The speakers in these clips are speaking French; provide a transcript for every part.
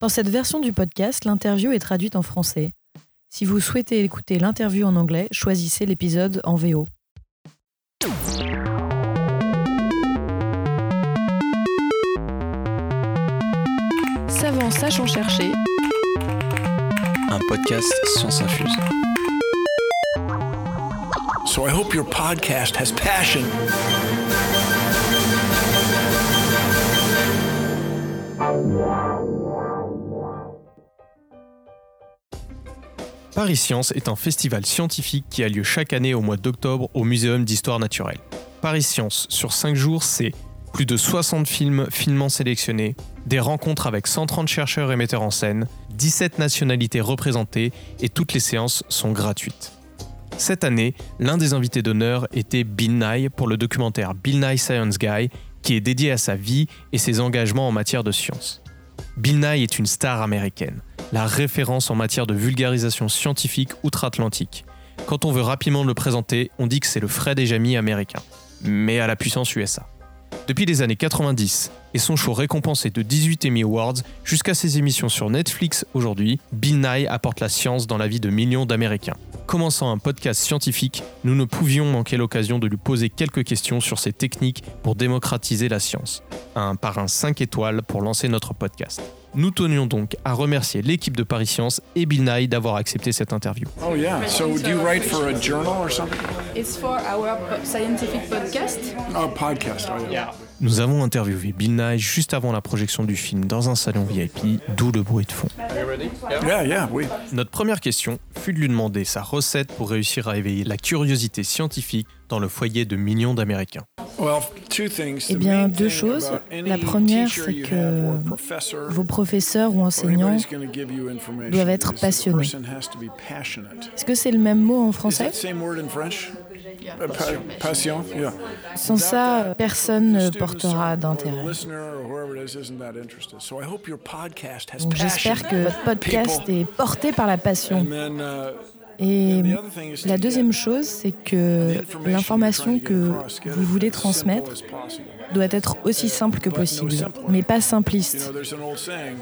Dans cette version du podcast, l'interview est traduite en français. Si vous souhaitez écouter l'interview en anglais, choisissez l'épisode en VO. Savant sachant chercher. Un podcast sans infuse. So I hope your podcast has passion. Paris Science est un festival scientifique qui a lieu chaque année au mois d'octobre au Muséum d'histoire naturelle. Paris Science, sur 5 jours, c'est plus de 60 films finement sélectionnés, des rencontres avec 130 chercheurs et metteurs en scène, 17 nationalités représentées et toutes les séances sont gratuites. Cette année, l'un des invités d'honneur était Bill Nye pour le documentaire Bill Nye Science Guy qui est dédié à sa vie et ses engagements en matière de science. Bill Nye est une star américaine, la référence en matière de vulgarisation scientifique outre-Atlantique. Quand on veut rapidement le présenter, on dit que c'est le Fred et Jamie américain, mais à la puissance USA. Depuis les années 90 et son show récompensé de 18 Emmy Awards jusqu'à ses émissions sur Netflix aujourd'hui, Bill Nye apporte la science dans la vie de millions d'Américains. Commençant un podcast scientifique, nous ne pouvions manquer l'occasion de lui poser quelques questions sur ses techniques pour démocratiser la science. Un parrain 5 étoiles pour lancer notre podcast. Nous tenions donc à remercier l'équipe de Paris Science et Bill Nye d'avoir accepté cette interview. Oh yeah. So do you write for a journal or something? It's for our scientific podcast. Oh, podcast. Oh yeah. Nous avons interviewé Bill Nye juste avant la projection du film dans un salon VIP, d'où le bruit de fond. Yeah, yeah. We. Notre première question fut de lui demander sa recette pour réussir à éveiller la curiosité scientifique dans le foyer de millions d'Américains. Well, two things. Eh bien, deux choses. La première, c'est que Vos professeurs ou enseignants, doivent être passionnés. est-ce que c'est le même mot en Is français? Uh, pa- passion. Yeah. Sans ça, personne The ne portera d'intérêt. Donc j'espère que votre podcast est porté par la passion. Et la deuxième chose, c'est que l'information que vous voulez transmettre doit être aussi simple que possible, mais pas simpliste.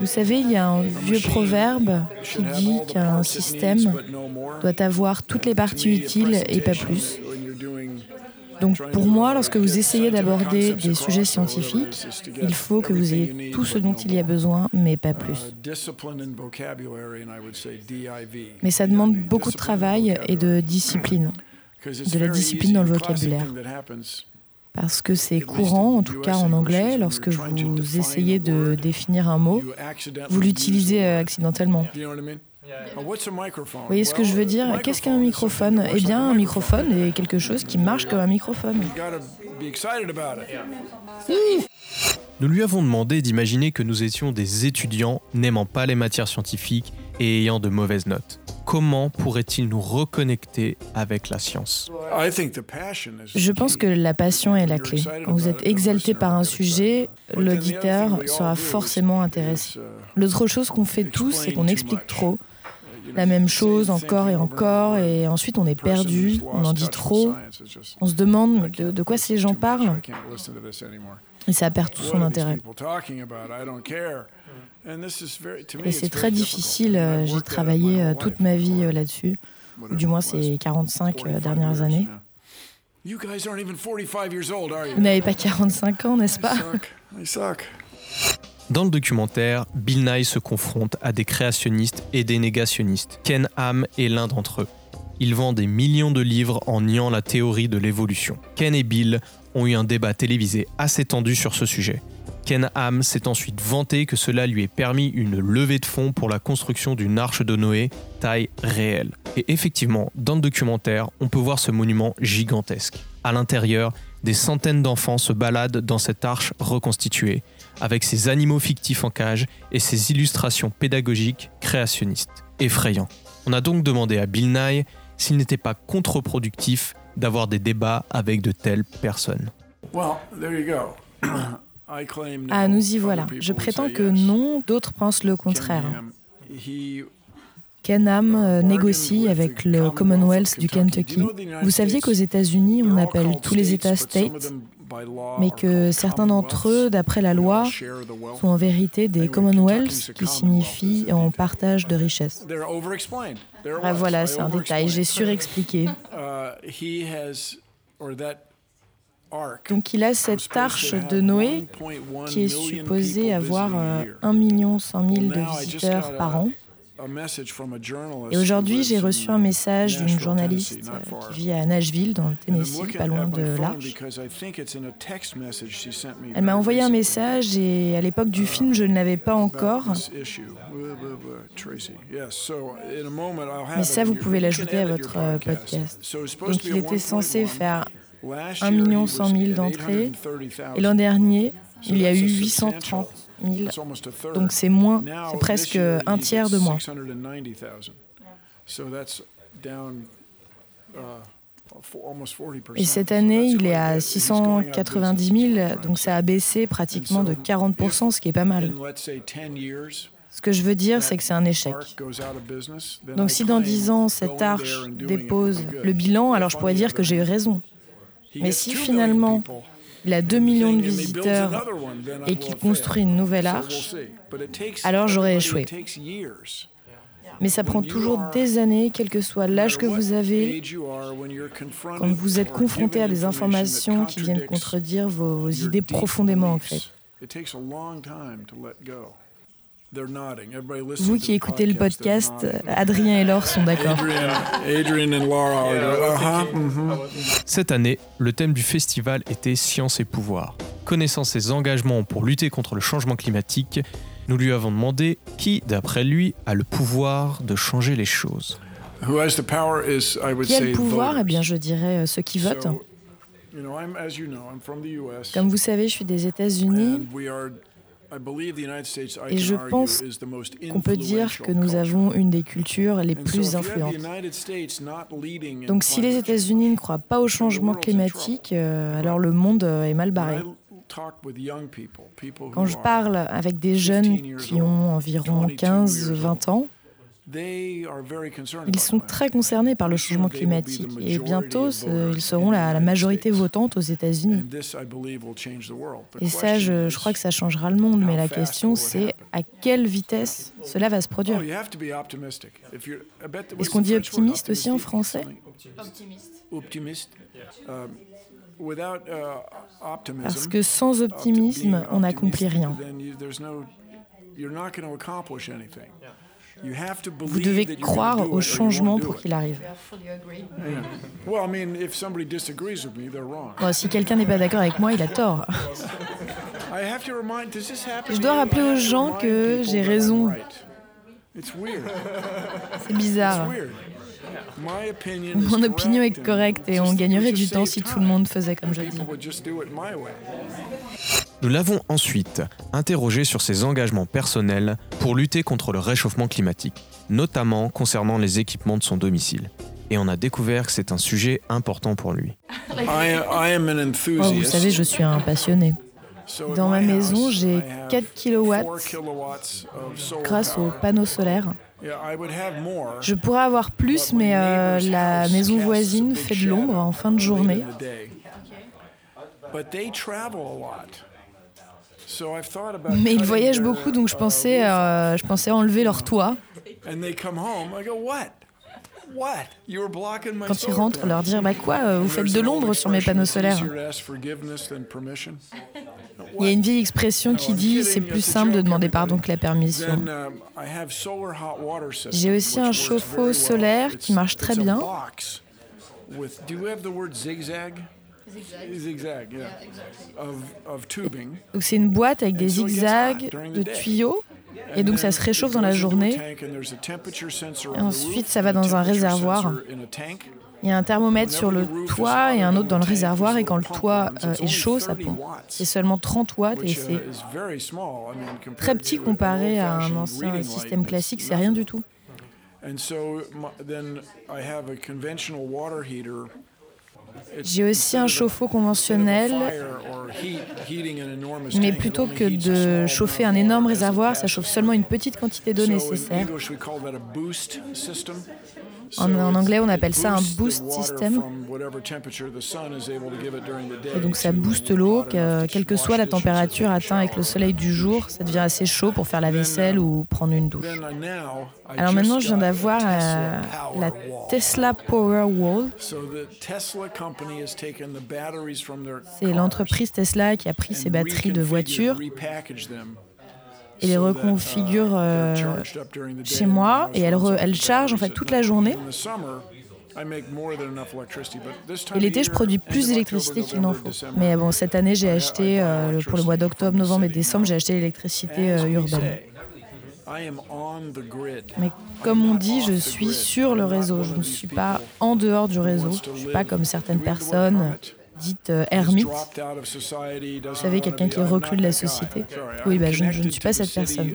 Vous savez, il y a un vieux proverbe qui dit qu'un système doit avoir toutes les parties utiles et pas plus. Donc pour moi, lorsque vous essayez d'aborder des sujets scientifiques, il faut que vous ayez tout ce dont il y a besoin, mais pas plus. Mais ça demande beaucoup de travail et de discipline, de la discipline dans le vocabulaire. parce que c'est courant, en tout cas en anglais, is lorsque vous essayez de définir un mot, vous l'utilisez euh, accidentellement. Vous voyez ce que je veux dire a Qu'est-ce qu'un microphone Eh works bien, like a un microphone? est quelque chose qui marche comme un microphone. Nous lui avons demandé d'imaginer que nous étions des étudiants n'aimant pas les matières scientifiques et ayant de mauvaises notes. Comment pourrait-il nous reconnecter avec la science? I think the passion is Je pense key. que la passion est la clé. Quand vous êtes exalté par un sujet, other l'auditeur thing we sera forcément is- intéressé. uh, L'autre chose qu'on fait tous, c'est qu'on Explain too explique much. trop. La même chose encore et encore, et ensuite on est perdu, on en dit trop, on se demande de, quoi ces gens parlent, et ça perd tout son intérêt. Et c'est très difficile, euh, j'ai travaillé euh, toute ma vie euh, là-dessus, ou du moins ces 45 euh, 45 dernières années. yeah. You guys aren't even 45 years old, are you? Vous n'avez pas 45 ans, n'est-ce pas? Dans le documentaire, Bill Nye se confronte à des créationnistes et des négationnistes. Ken Ham est l'un d'entre eux. Il vend des millions de livres en niant la théorie de l'évolution. Ken et Bill ont eu un débat télévisé assez tendu sur ce sujet. Ken Ham s'est ensuite vanté que cela lui ait permis une levée de fonds pour la construction d'une arche de Noé taille réelle. Et effectivement, dans le documentaire, on peut voir ce monument gigantesque. À l'intérieur, des centaines d'enfants se baladent dans cette arche reconstituée, avec ses animaux fictifs en cage et ses illustrations pédagogiques créationnistes. Effrayant. On a donc demandé à Bill Nye s'il n'était pas contre-productif d'avoir des débats avec de telles personnes. Well, there you go. I claim no. Ah, nous y voilà. Je prétends que non, d'autres pensent le contraire. Ham, he Ken Ham euh, négocie avec le Commonwealth du Kentucky. Vous saviez qu'aux États-Unis, on appelle tous les États states, mais que certains d'entre eux, d'après la loi, sont en vérité des Commonwealths, qui signifie en partage de richesses. Ah, voilà, c'est un détail, j'ai surexpliqué. Donc il a cette arche de Noé qui est supposée avoir euh, 1 100 000 de visiteurs par an. Et aujourd'hui, j'ai reçu un message d'une journaliste qui vit à Nashville, dans le Tennessee, pas loin de l'Arche. Elle m'a envoyé un message et à l'époque du film, je ne l'avais pas encore. Mais ça, vous pouvez l'ajouter à votre euh, podcast. Donc il était censé faire 1 100 000 d'entrées. Et l'an dernier, il y a eu 830 000. Donc c'est moins, c'est presque un tiers de moins. Et cette année, il est à 690 000, donc ça a baissé pratiquement de 40%, ce qui est pas mal. Ce que je veux dire, c'est que c'est un échec. Donc si dans 10 ans, cette arche dépose le bilan, alors je pourrais dire que j'ai eu raison. Mais si finalement il a 2 millions de visiteurs et qu'il construit une nouvelle arche, alors j'aurais échoué. Mais ça prend toujours des années, quel que soit l'âge que vous avez, quand vous êtes confronté à des informations qui viennent contredire vos idées profondément ancrées. Vous qui écoutez le podcast, Adrien et Laure sont d'accord. Cette année, le thème du festival était Science et pouvoir. Connaissant ses engagements pour lutter contre le changement climatique, nous lui avons demandé qui, d'après lui, a le pouvoir de changer les choses. Qui a le pouvoir Eh bien, je dirais euh, ceux qui votent. Comme vous savez, je suis des États-Unis et je pense qu'on peut dire que nous avons une des cultures les plus influentes. Donc si les États-Unis ne croient pas au changement climatique, euh, alors le monde euh, est mal barré. Quand je parle avec des jeunes qui ont environ 15-20 ans, ils sont très concernés par le changement climatique. Et bientôt ils seront la, majorité votante aux États-Unis. Et ça, je, crois que ça changera le monde, mais la question c'est à quelle vitesse cela va se produire. Est-ce qu'on dit optimiste aussi en français? Optimiste. Parce que sans optimisme, on n'accomplit rien. Vous devez croire au changement pour qu'il arrive. si quelqu'un n'est pas d'accord avec moi, il a tort. Je dois rappeler aux gens que j'ai raison. C'est bizarre. Mon opinion est correcte et on gagnerait du temps si tout le monde faisait comme je dis. Nous l'avons ensuite interrogé sur ses engagements personnels pour lutter contre le réchauffement climatique, notamment concernant les équipements de son domicile. Et on a découvert que c'est un sujet important pour lui. Oh, vous savez, je suis un passionné. Dans ma maison, j'ai 4 kW grâce aux panneaux solaires. Je pourrais avoir plus, mais euh, la maison voisine fait de l'ombre en fin de journée. Mais ils voyagent beaucoup, donc je pensais, euh, je pensais enlever leur toit. Quand ils rentrent, leur dire Bah quoi, euh, vous faites de l'ombre sur mes panneaux solaires. Il y a une vieille expression qui dit C'est plus simple de demander pardon que la permission. J'ai aussi un chauffe-eau solaire qui marche très bien. Donc c'est une boîte avec des zigzags de tuyaux et donc ça se réchauffe dans la journée. Et ensuite ça va dans un réservoir. Il y a un thermomètre sur le toit et un autre dans le réservoir et quand le toit euh, est chaud, ça pompe. C'est seulement 30 watts et c'est très petit comparé à un ancien système classique, c'est rien du tout. J'ai aussi un chauffe-eau conventionnel, mais plutôt que de chauffer un énorme réservoir, ça chauffe seulement une petite quantité d'eau nécessaire. En, en, anglais, on appelle ça un boost system. Et donc ça booste l'eau, quelle que soit la température atteinte avec le soleil du jour, ça devient assez chaud pour faire la vaisselle ou prendre une douche. Alors maintenant, je viens d'avoir euh, la Tesla Power Wall. C'est l'entreprise Tesla qui a pris ses batteries de voiture et les reconfigure euh, chez moi et elle, elle charge en fait toute la journée. Et l'été, je produis plus d'électricité qu'il n'en faut. Mais bon, cette année, j'ai acheté, euh, pour le mois d'octobre, novembre et décembre, j'ai acheté l'électricité euh, urbaine. Mais comme on dit, je suis sur le réseau. Je ne suis pas en dehors du réseau. Je ne suis pas comme certaines personnes dites euh, ermites. Vous savez, quelqu'un qui est reclus de la société. Oui, ben, je, ne suis pas cette personne.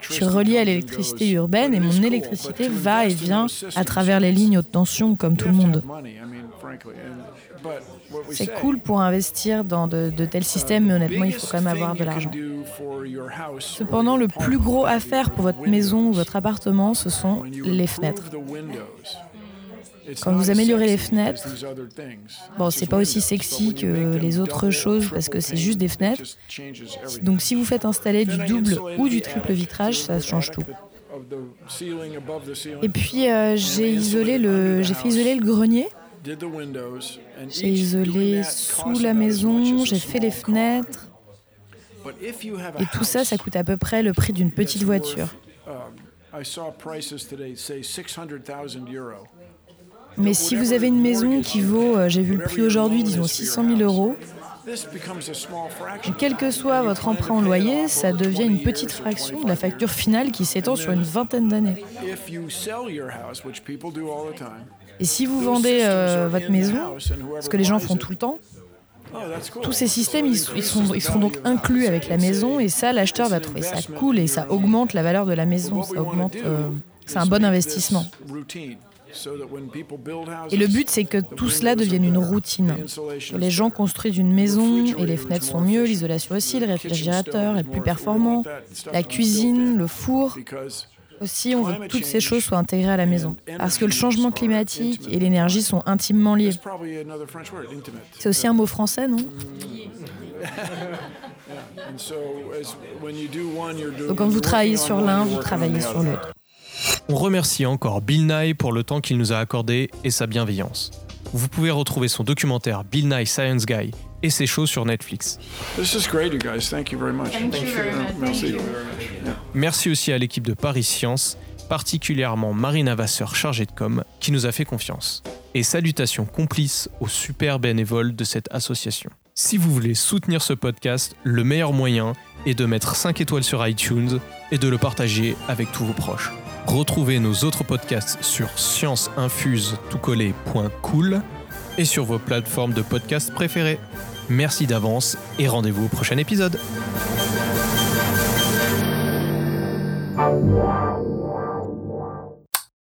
Je suis relié à l'électricité urbaine et mon électricité va et vient à travers les lignes haute tension comme tout le monde. C'est cool pour investir dans de, tels systèmes, mais honnêtement, il faut quand même avoir de l'argent. Cependant, le plus gros à faire pour votre maison ou votre appartement, ce sont les fenêtres. Quand vous améliorez les fenêtres, bon, c'est pas aussi sexy que les autres choses parce que c'est juste des fenêtres. Donc, si vous faites installer du double ou du triple vitrage, ça change tout. Et puis, euh, j'ai isolé le, j'ai fait isoler le grenier. J'ai isolé sous la maison, j'ai fait les fenêtres. Et tout ça, ça coûte à peu près le prix d'une petite voiture. Mais si vous avez une maison qui vaut, euh, j'ai vu le prix aujourd'hui, disons 600 000 euros, quel que soit votre emprunt en loyer, ça devient une petite fraction de la facture finale qui s'étend sur une vingtaine d'années. Et si vous vendez euh, votre maison, ce que les gens font tout le temps, tous ces systèmes, ils, seront donc inclus avec la maison et ça, l'acheteur va trouver ça cool et ça augmente la valeur de la maison. Ça augmente, euh, c'est un bon investissement. Et le but, c'est que tout cela devienne une routine. les gens construisent une maison et les fenêtres sont mieux, l'isolation aussi, le réfrigérateur est plus performant, la cuisine, le four. Aussi, on veut que toutes ces choses soient intégrées à la maison. Parce que le changement climatique et l'énergie sont intimement liés. C'est aussi un mot français, non? Donc quand vous travaillez sur l'un, vous travaillez sur l'autre. On remercie encore Bill Nye pour le temps qu'il nous a accordé et sa bienveillance. Vous pouvez retrouver son documentaire Bill Nye Science Guy et ses shows sur Netflix. Merci aussi à l'équipe de Paris Science, particulièrement Marina Vasseur chargée de com, qui nous a fait confiance. Et salutations complices aux super bénévoles de cette association. Si vous voulez soutenir ce podcast, le meilleur moyen est de mettre 5 étoiles sur iTunes et de le partager avec tous vos proches. Retrouvez nos autres podcasts sur scienceinfuse.cool et sur vos plateformes de podcasts préférées. Merci d'avance et rendez-vous au prochain épisode.